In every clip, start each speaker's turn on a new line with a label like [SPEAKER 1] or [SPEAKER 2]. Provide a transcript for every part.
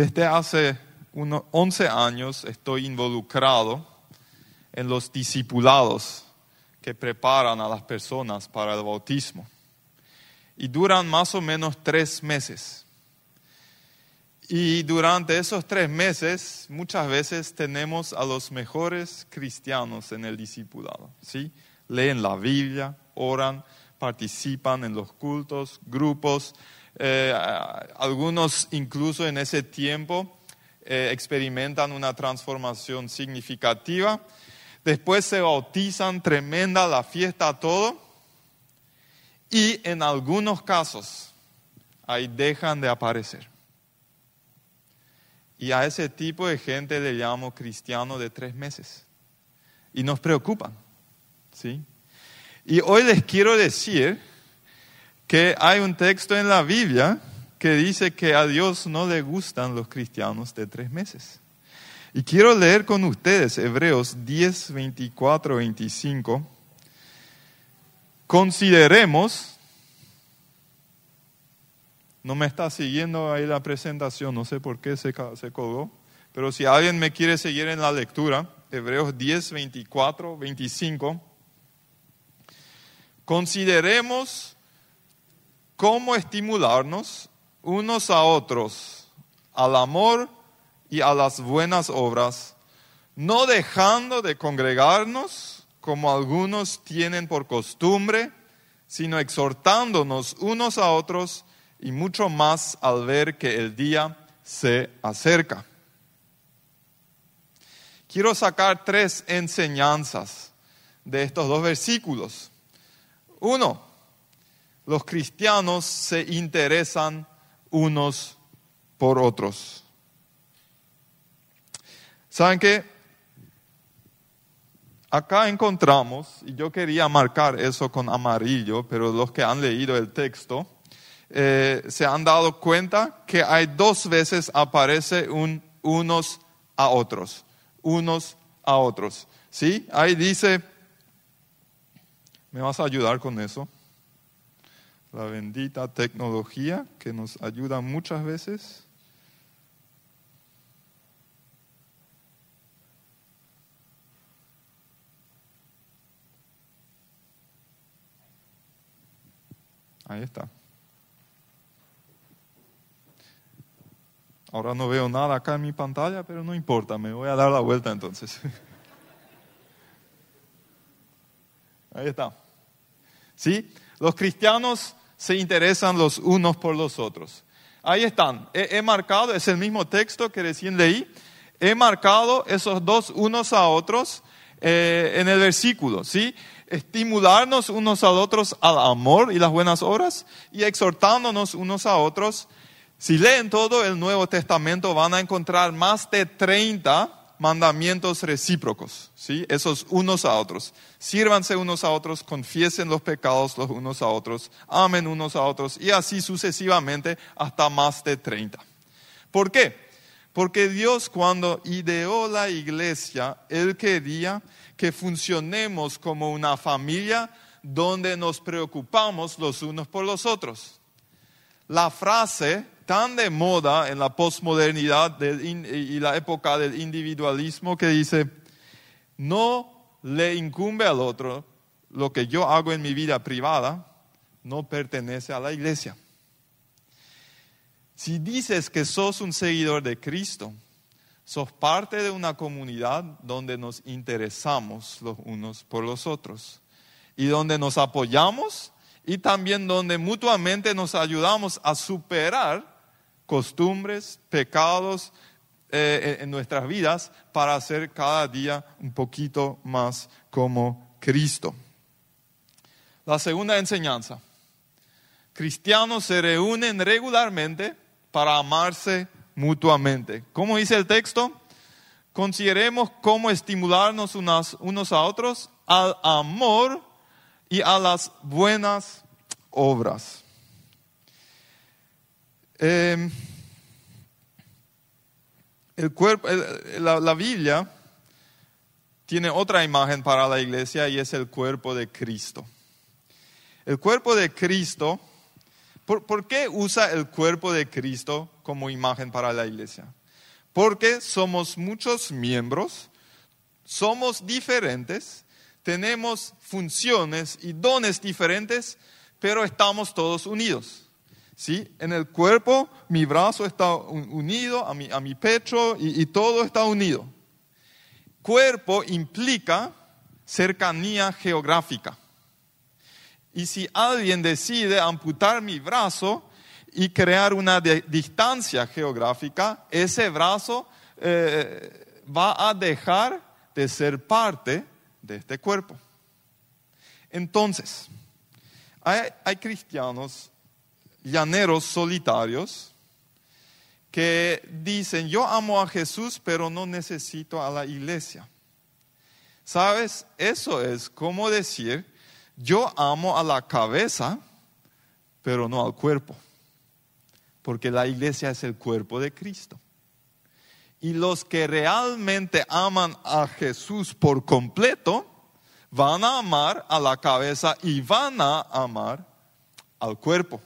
[SPEAKER 1] Desde hace unos 11 años estoy involucrado en los discipulados que preparan a las personas para el bautismo. Y duran más o menos tres meses. Y durante esos tres meses, muchas veces tenemos a los mejores cristianos en el discipulado. ¿sí? Leen la Biblia, oran, participan en los cultos, grupos. Eh, algunos incluso en ese tiempo eh, experimentan una transformación significativa. Después se bautizan, tremenda la fiesta, todo. Y en algunos casos, ahí dejan de aparecer. Y a ese tipo de gente le llamo cristiano de tres meses. Y nos preocupan. ¿sí? Y hoy les quiero decir que hay un texto en la Biblia que dice que a Dios no le gustan los cristianos de tres meses. Y quiero leer con ustedes Hebreos 10, 24, 25. Consideremos, no me está siguiendo ahí la presentación, no sé por qué se, se colgó, pero si alguien me quiere seguir en la lectura, Hebreos 10, 24, 25. Consideremos cómo estimularnos unos a otros al amor y a las buenas obras, no dejando de congregarnos como algunos tienen por costumbre, sino exhortándonos unos a otros y mucho más al ver que el día se acerca. Quiero sacar tres enseñanzas de estos dos versículos. Uno, los cristianos se interesan unos por otros. ¿Saben qué? Acá encontramos, y yo quería marcar eso con amarillo, pero los que han leído el texto eh, se han dado cuenta que hay dos veces aparece un unos a otros, unos a otros. ¿Sí? Ahí dice, ¿me vas a ayudar con eso? La bendita tecnología que nos ayuda muchas veces. Ahí está. Ahora no veo nada acá en mi pantalla, pero no importa, me voy a dar la vuelta entonces. Ahí está. ¿Sí? Los cristianos se interesan los unos por los otros. Ahí están. He, marcado, es el mismo texto que recién leí. He marcado esos dos unos a otros eh, en el versículo, ¿sí? Estimularnos unos a otros al amor y las buenas obras y exhortándonos unos a otros. Si leen todo el Nuevo Testamento van a encontrar más de 30 mandamientos recíprocos, ¿sí? Esos unos a otros. Sírvanse unos a otros, confiesen los pecados los unos a otros, amen unos a otros y así sucesivamente hasta más de 30. ¿Por qué? Porque Dios cuando ideó la iglesia, Él quería que funcionemos como una familia donde nos preocupamos los unos por los otros. La frase tan de moda en la posmodernidad y la época del individualismo que dice, no le incumbe al otro lo que yo hago en mi vida privada, no pertenece a la iglesia. Si dices que sos un seguidor de Cristo, sos parte de una comunidad donde nos interesamos los unos por los otros y donde nos apoyamos y también donde mutuamente nos ayudamos a superar costumbres, pecados eh, en nuestras vidas para ser cada día un poquito más como Cristo. La segunda enseñanza. Cristianos se reúnen regularmente para amarse mutuamente. ¿Cómo dice el texto? Consideremos cómo estimularnos unos a otros al amor y a las buenas obras. Em, el cuerpo, la, la Biblia tiene otra imagen para la iglesia y es el cuerpo de Cristo. El cuerpo de Cristo ¿Por, por qué usa el cuerpo de Cristo como imagen para la iglesia? Porque somos muchos miembros, somos diferentes, tenemos funciones y dones diferentes, pero estamos todos unidos. ¿Sí? En el cuerpo mi brazo está unido a mi, a mi pecho y, todo está unido. Cuerpo implica cercanía geográfica. Y si alguien decide amputar mi brazo y crear una distancia geográfica, ese brazo eh, va a dejar de ser parte de este cuerpo. Entonces, hay cristianos llaneros solitarios que dicen, yo amo a Jesús, pero no necesito a la iglesia. ¿Sabes? Eso es como decir, yo amo a la cabeza, pero no al cuerpo. Porque la iglesia es el cuerpo de Cristo. Y los que realmente aman a Jesús por completo, van a amar a la cabeza y van a amar al cuerpo.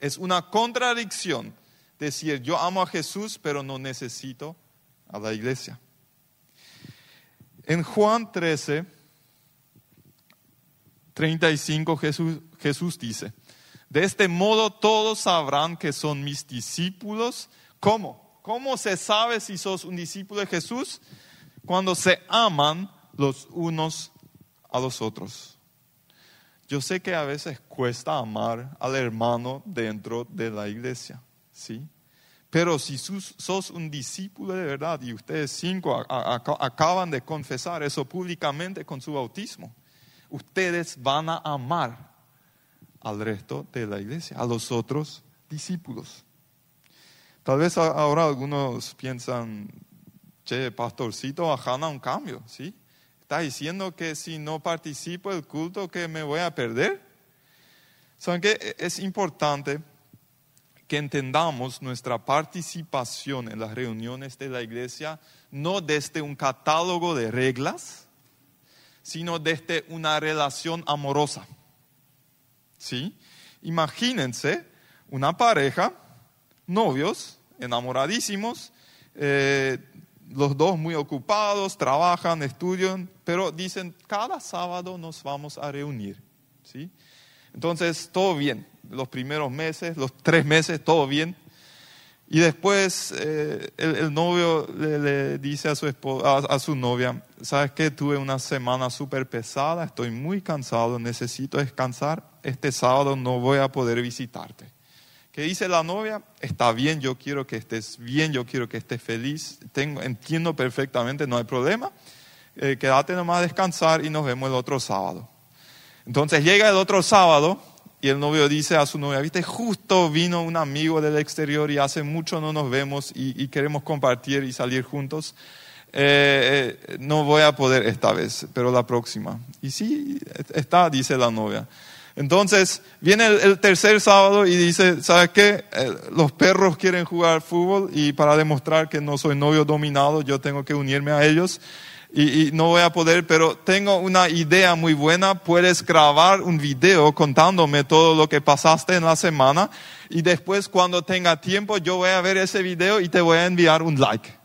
[SPEAKER 1] Es una contradicción decir yo amo a Jesús, pero no necesito a la iglesia. En Juan 13, 35 Jesús, Jesús dice, de este modo todos sabrán que son mis discípulos. ¿Cómo? ¿Cómo se sabe si sos un discípulo de Jesús? Cuando se aman los unos a los otros. Yo sé que a veces cuesta amar al hermano dentro de la iglesia, ¿sí? Pero si sus- sos un discípulo de verdad y ustedes cinco a- a- a- acaban de confesar eso públicamente con su bautismo, ustedes van a amar al resto de la iglesia, a los otros discípulos. Tal vez a- ahora algunos piensan, che, pastorcito, ajana un cambio, ¿sí? ¿Está diciendo que si no participo del culto que me voy a perder? ¿Saben qué? Es importante que entendamos nuestra participación en las reuniones de la iglesia no desde un catálogo de reglas, sino desde una relación amorosa. ¿Sí? Imagínense una pareja, novios, enamoradísimos, eh, los dos muy ocupados, trabajan, estudian, pero dicen, cada sábado nos vamos a reunir. ¿Sí? Entonces, todo bien. Los primeros meses, los tres meses, todo bien. Y después eh, el, novio le, dice a su, espo- a, a su novia, ¿sabes qué? Tuve una semana súper pesada, estoy muy cansado, necesito descansar. Este sábado no voy a poder visitarte. ¿Qué dice la novia? Está bien, yo quiero que estés bien, yo quiero que estés feliz. Tengo, entiendo perfectamente, no hay problema. Eh, quédate nomás a descansar y nos vemos el otro sábado. Entonces llega el otro sábado y el novio dice a su novia, viste, justo vino un amigo del exterior y hace mucho no nos vemos y, queremos compartir y salir juntos. Eh, eh, no voy a poder esta vez, pero la próxima. Y sí, está, dice la novia. Entonces viene el, tercer sábado y dice, ¿sabes qué? Eh, los perros quieren jugar fútbol y para demostrar que no soy novio dominado, yo tengo que unirme a ellos y no voy a poder, pero tengo una idea muy buena. Puedes grabar un video contándome todo lo que pasaste en la semana y después cuando tenga tiempo yo voy a ver ese video y te voy a enviar un like.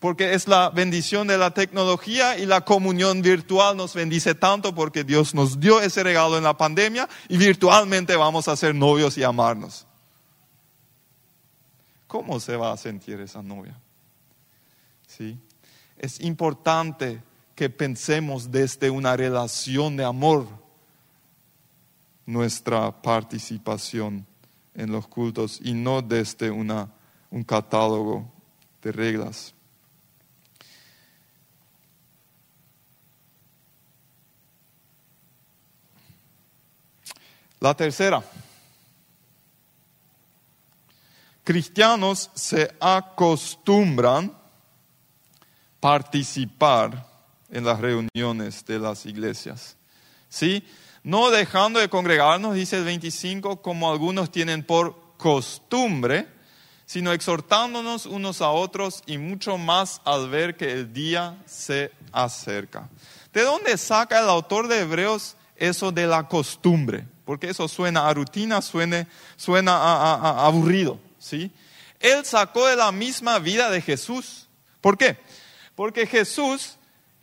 [SPEAKER 1] Porque es la bendición de la tecnología y la comunión virtual nos bendice tanto porque Dios nos dio ese regalo en la pandemia y virtualmente vamos a ser novios y amarnos. ¿Cómo se va a sentir esa novia? ¿Sí? es importante que pensemos desde una relación de amor nuestra participación en los cultos y no desde una, un catálogo de reglas. La tercera. Cristianos se acostumbran participar en las reuniones de las iglesias. ¿Sí? No dejando de congregarnos, dice el 25, como algunos tienen por costumbre, sino exhortándonos unos a otros y mucho más al ver que el día se acerca. ¿De dónde saca el autor de Hebreos eso de la costumbre? Porque eso suena a rutina, suena, suena a, aburrido. ¿sí? Él sacó de la misma vida de Jesús. ¿Por qué? Porque Jesús,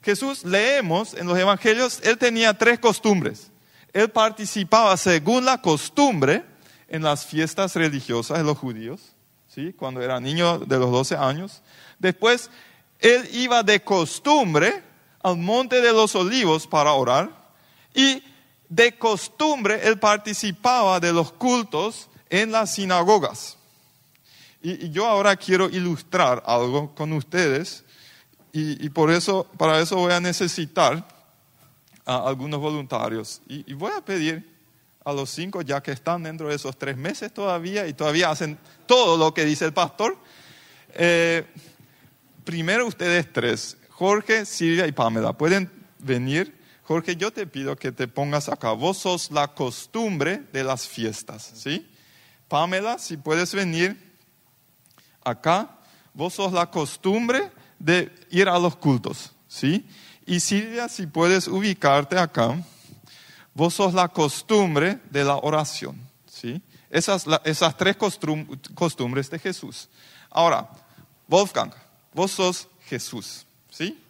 [SPEAKER 1] Jesús leemos en los evangelios, él tenía tres costumbres. Él participaba según la costumbre en las fiestas religiosas de los judíos, ¿sí? cuando era niño de los 12 años. Después, él iba de costumbre al monte de los olivos para orar y de costumbre él participaba de los cultos en las sinagogas. Y, yo ahora quiero ilustrar algo con ustedes y, por eso, para eso voy a necesitar a algunos voluntarios. Y, voy a pedir a los cinco, ya que están dentro de esos tres meses todavía y todavía hacen todo lo que dice el pastor. Eh, primero ustedes tres, Jorge, Silvia y Pamela, pueden venir. Jorge, yo te pido que te pongas acá. Vos sos la costumbre de las fiestas, ¿sí? Pamela, si puedes venir acá. Vos sos la costumbre de ir a los cultos, ¿sí? Y Silvia, si puedes ubicarte acá. Vos sos la costumbre de la oración, ¿sí? Esas, esas tres costumbres de Jesús. Ahora, Wolfgang, vos sos Jesús. ¿Sí?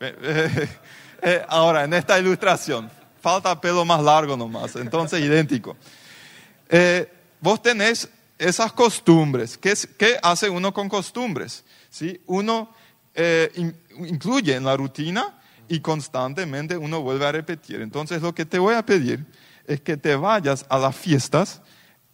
[SPEAKER 1] Eh, ahora, en esta ilustración, falta pelo más largo nomás, entonces idéntico. Eh, vos tenés esas costumbres. ¿Qué, ¿Qué, hace uno con costumbres? ¿Sí? Uno eh, incluye en la rutina y constantemente uno vuelve a repetir. Entonces lo que te voy a pedir es que te vayas a las fiestas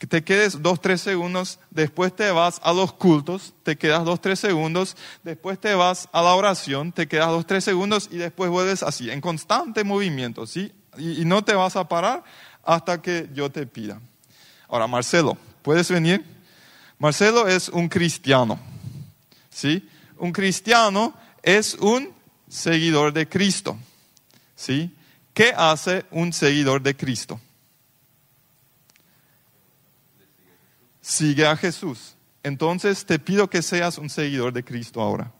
[SPEAKER 1] te quedes dos, tres segundos, después te vas a los cultos, te quedas dos, tres segundos, después te vas a la oración, te quedas dos, tres segundos y después vuelves así, en constante movimiento, ¿sí? Y, y no te vas a parar hasta que yo te pida. Ahora, Marcelo, ¿puedes venir? Marcelo es un cristiano, ¿sí? Un cristiano es un seguidor de Cristo, ¿sí? ¿Qué hace un seguidor de Cristo? Sigue a Jesús. Entonces te pido que seas un seguidor de Cristo ahora.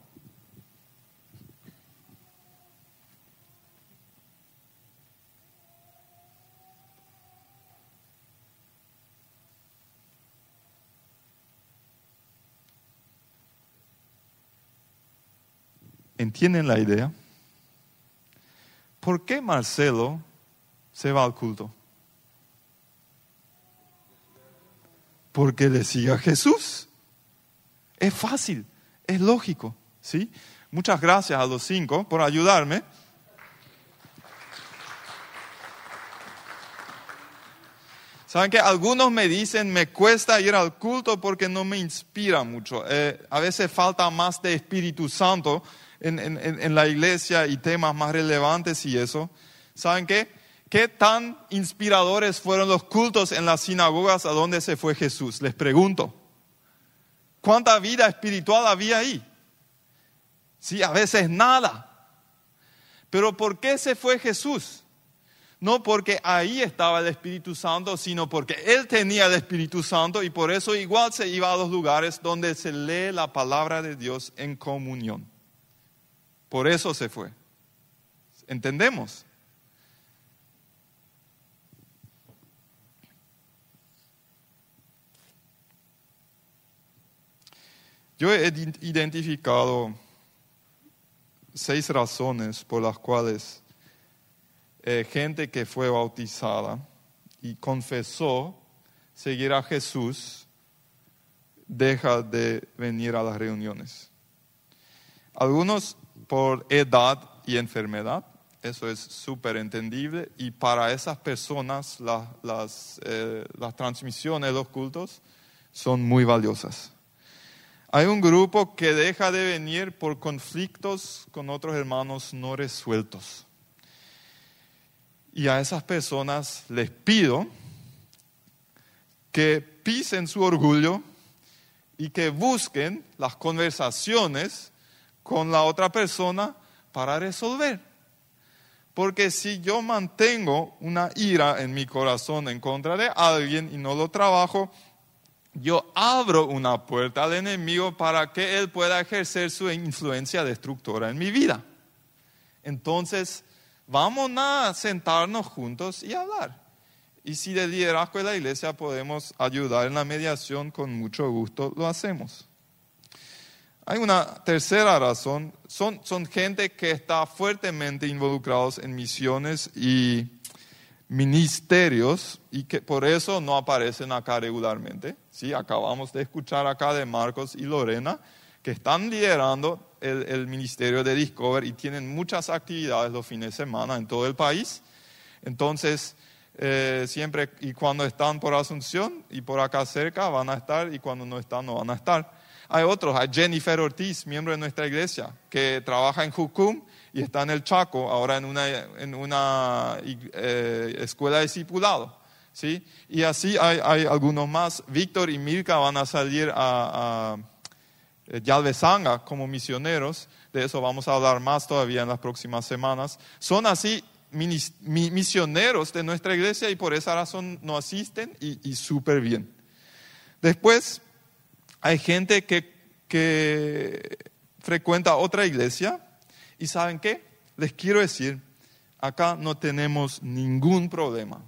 [SPEAKER 1] ¿Entienden la idea? ¿Por qué Marcelo se va al culto? Porque le siga Jesús. Es fácil, es lógico, ¿sí? Muchas gracias a los cinco por ayudarme. Saben que algunos me dicen, me cuesta ir al culto porque no me inspira mucho. Eh, a veces falta más de Espíritu Santo en, en, la iglesia y temas más relevantes y eso. ¿Saben qué? ¿Qué tan inspiradores fueron los cultos en las sinagogas a donde se fue Jesús? Les pregunto. ¿Cuánta vida espiritual había ahí? Sí, a veces nada. Pero ¿por qué se fue Jesús? No porque ahí estaba el Espíritu Santo, sino porque Él tenía el Espíritu Santo y por eso igual se iba a los lugares donde se lee la palabra de Dios en comunión. Por eso se fue. ¿Entendemos? Yo he identificado seis razones por las cuales eh, gente que fue bautizada y confesó seguir a Jesús deja de venir a las reuniones. Algunos por edad y enfermedad, eso es súper entendible, y para esas personas las, eh, las transmisiones los cultos son muy valiosas. Hay un grupo que deja de venir por conflictos con otros hermanos no resueltos. Y a esas personas les pido que pisen su orgullo y que busquen las conversaciones con la otra persona para resolver. Porque si yo mantengo una ira en mi corazón en contra de alguien y no lo trabajo, yo abro una puerta al enemigo para que él pueda ejercer su influencia destructora en mi vida. Entonces, vamos a sentarnos juntos y hablar. Y si del liderazgo de la iglesia podemos ayudar en la mediación, con mucho gusto lo hacemos. Hay una tercera razón, son, son gente que está fuertemente involucrados en misiones y ministerios y que por eso no aparecen acá regularmente. ¿sí? Acabamos de escuchar acá de Marcos y Lorena que están liderando el, ministerio de Discover y tienen muchas actividades los fines de semana en todo el país. Entonces, eh, siempre y cuando están por Asunción y por acá cerca van a estar y cuando no están no van a estar. Hay otros, hay Jennifer Ortiz, miembro de nuestra iglesia, que trabaja en Jucum y está en el Chaco, ahora en una, en una eh, escuela de discipulado. ¿sí? Y así hay, hay, algunos más. Víctor y Mirka van a salir a, a eh, Yalvesanga como misioneros. De eso vamos a hablar más todavía en las próximas semanas. Son así misioneros de nuestra iglesia y por esa razón no asisten y, y súper bien. Después hay gente que, que frecuenta otra iglesia y saben qué, les quiero decir, acá no tenemos ningún problema.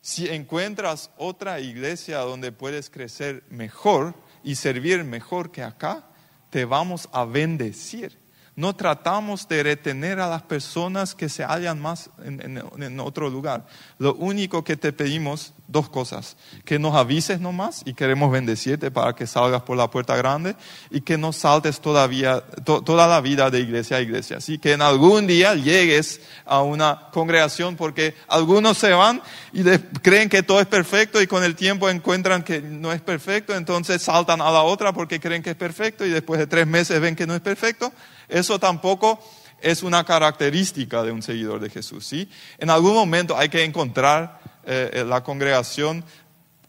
[SPEAKER 1] Si encuentras otra iglesia donde puedes crecer mejor y servir mejor que acá, te vamos a bendecir no tratamos de retener a las personas que se hallan más en, otro lugar. Lo único que te pedimos, dos cosas, que nos avises nomás y queremos bendecirte para que salgas por la puerta grande y que no saltes todavía, toda la vida de iglesia a iglesia. Así que en algún día llegues a una congregación porque algunos se van y creen que todo es perfecto y con el tiempo encuentran que no es perfecto, entonces saltan a la otra porque creen que es perfecto y después de tres meses ven que no es perfecto. Eso tampoco es una característica de un seguidor de Jesús. ¿sí? En algún momento hay que encontrar eh, eh, la congregación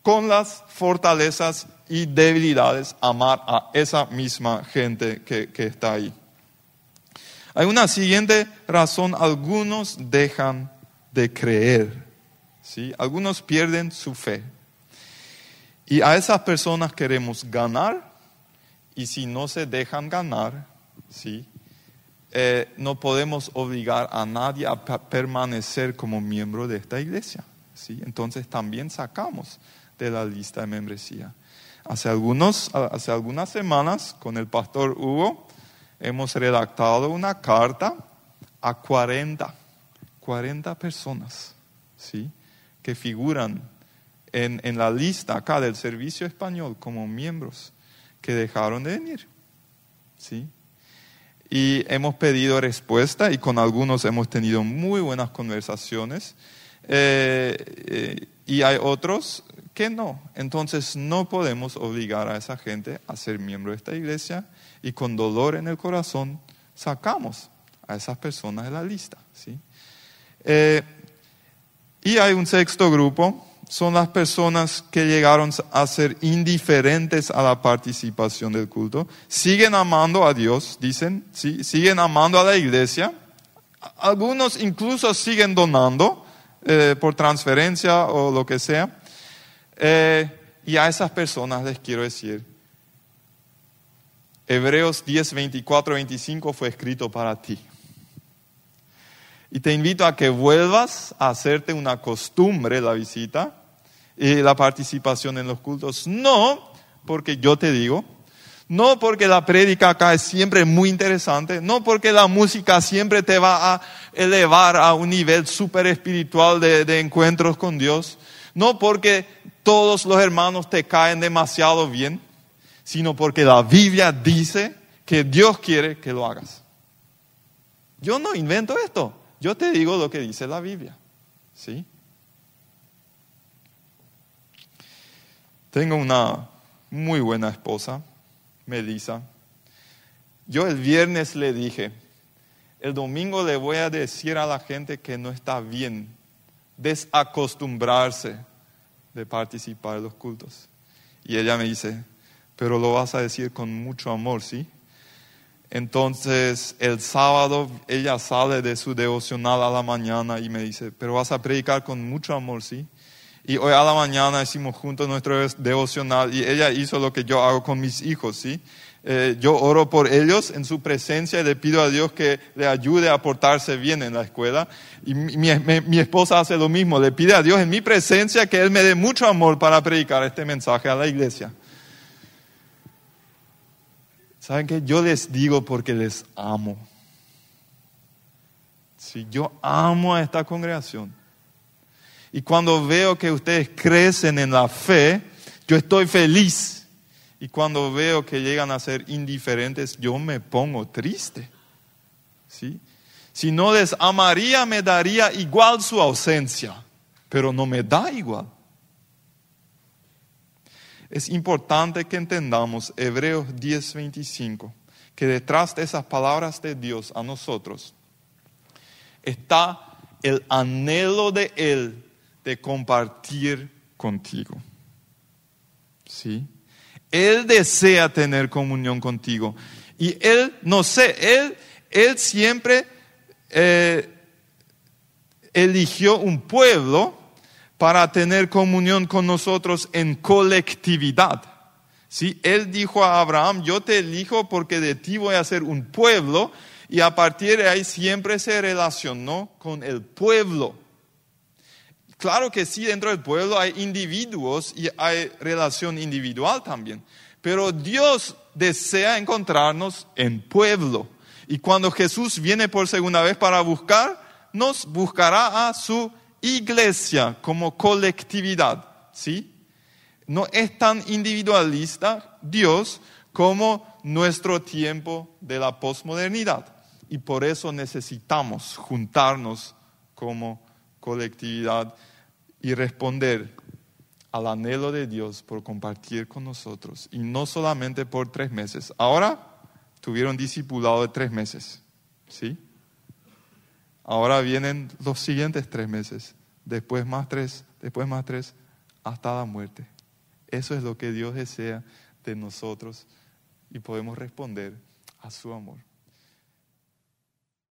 [SPEAKER 1] con las fortalezas y debilidades, amar a esa misma gente que, que está ahí. Hay una siguiente razón, algunos dejan de creer, ¿sí? algunos pierden su fe. Y a esas personas queremos ganar y si no se dejan ganar, ¿sí? Eh, no podemos obligar a nadie a permanecer como miembro de esta iglesia. ¿sí? Entonces también sacamos de la lista de membresía. Hace, algunos, hace algunas semanas con el pastor Hugo hemos redactado una carta a 40, 40 personas ¿sí? que figuran en, en la lista acá del servicio español como miembros que dejaron de venir. ¿sí? Y hemos pedido respuesta y con algunos hemos tenido muy buenas conversaciones eh, eh, y hay otros que no. Entonces no podemos obligar a esa gente a ser miembro de esta iglesia y con dolor en el corazón sacamos a esas personas de la lista. ¿sí? Eh, y hay un sexto grupo son las personas que llegaron a ser indiferentes a la participación del culto. Siguen amando a Dios, dicen, ¿sí? siguen amando a la iglesia. Algunos incluso siguen donando eh, por transferencia o lo que sea. Eh, y a esas personas les quiero decir, Hebreos 10, 24, 25 fue escrito para ti. Y te invito a que vuelvas a hacerte una costumbre la visita y la participación en los cultos. No porque yo te digo, no porque la prédica acá es siempre muy interesante, no porque la música siempre te va a elevar a un nivel súper espiritual de, de encuentros con Dios, no porque todos los hermanos te caen demasiado bien, sino porque la Biblia dice que Dios quiere que lo hagas. Yo no invento esto. Yo te digo lo que dice la Biblia. ¿Sí? Tengo una muy buena esposa, Melissa. Yo el viernes le dije, el domingo le voy a decir a la gente que no está bien desacostumbrarse de participar en los cultos. Y ella me dice, pero lo vas a decir con mucho amor, ¿sí? Entonces el sábado ella sale de su devocional a la mañana y me dice, pero vas a predicar con mucho amor, ¿sí? Y hoy a la mañana hicimos juntos nuestro devocional y ella hizo lo que yo hago con mis hijos, ¿sí? Eh, yo oro por ellos en su presencia y le pido a Dios que le ayude a portarse bien en la escuela. Y mi, esposa hace lo mismo, le pide a Dios en mi presencia que Él me dé mucho amor para predicar este mensaje a la iglesia. ¿Saben qué? Yo les digo porque les amo. Sí, yo amo a esta congregación. Y cuando veo que ustedes crecen en la fe, yo estoy feliz. Y cuando veo que llegan a ser indiferentes, yo me pongo triste. ¿Sí? Si no les amaría, me daría igual su ausencia, pero no me da igual. Es importante que entendamos Hebreos 10:25, que detrás de esas palabras de Dios a nosotros está el anhelo de Él de compartir contigo. ¿Sí? Él desea tener comunión contigo. Y Él, no sé, Él, él siempre eh, eligió un pueblo para tener comunión con nosotros en colectividad. ¿Sí? Él dijo a Abraham, yo te elijo porque de ti voy a ser un pueblo y a partir de ahí siempre se relacionó con el pueblo. Claro que sí, dentro del pueblo hay individuos y hay relación individual también, pero Dios desea encontrarnos en pueblo. Y cuando Jesús viene por segunda vez para buscar, nos buscará a su iglesia como colectividad, ¿sí? No es tan individualista Dios como nuestro tiempo de la posmodernidad. Y por eso necesitamos juntarnos como colectividad y responder al anhelo de Dios por compartir con nosotros. Y no solamente por tres meses. Ahora tuvieron discipulado de tres meses. ¿Sí? Ahora vienen los siguientes tres meses. Después más tres, después más tres, hasta la muerte. Eso es lo que Dios desea de nosotros y podemos responder a su amor.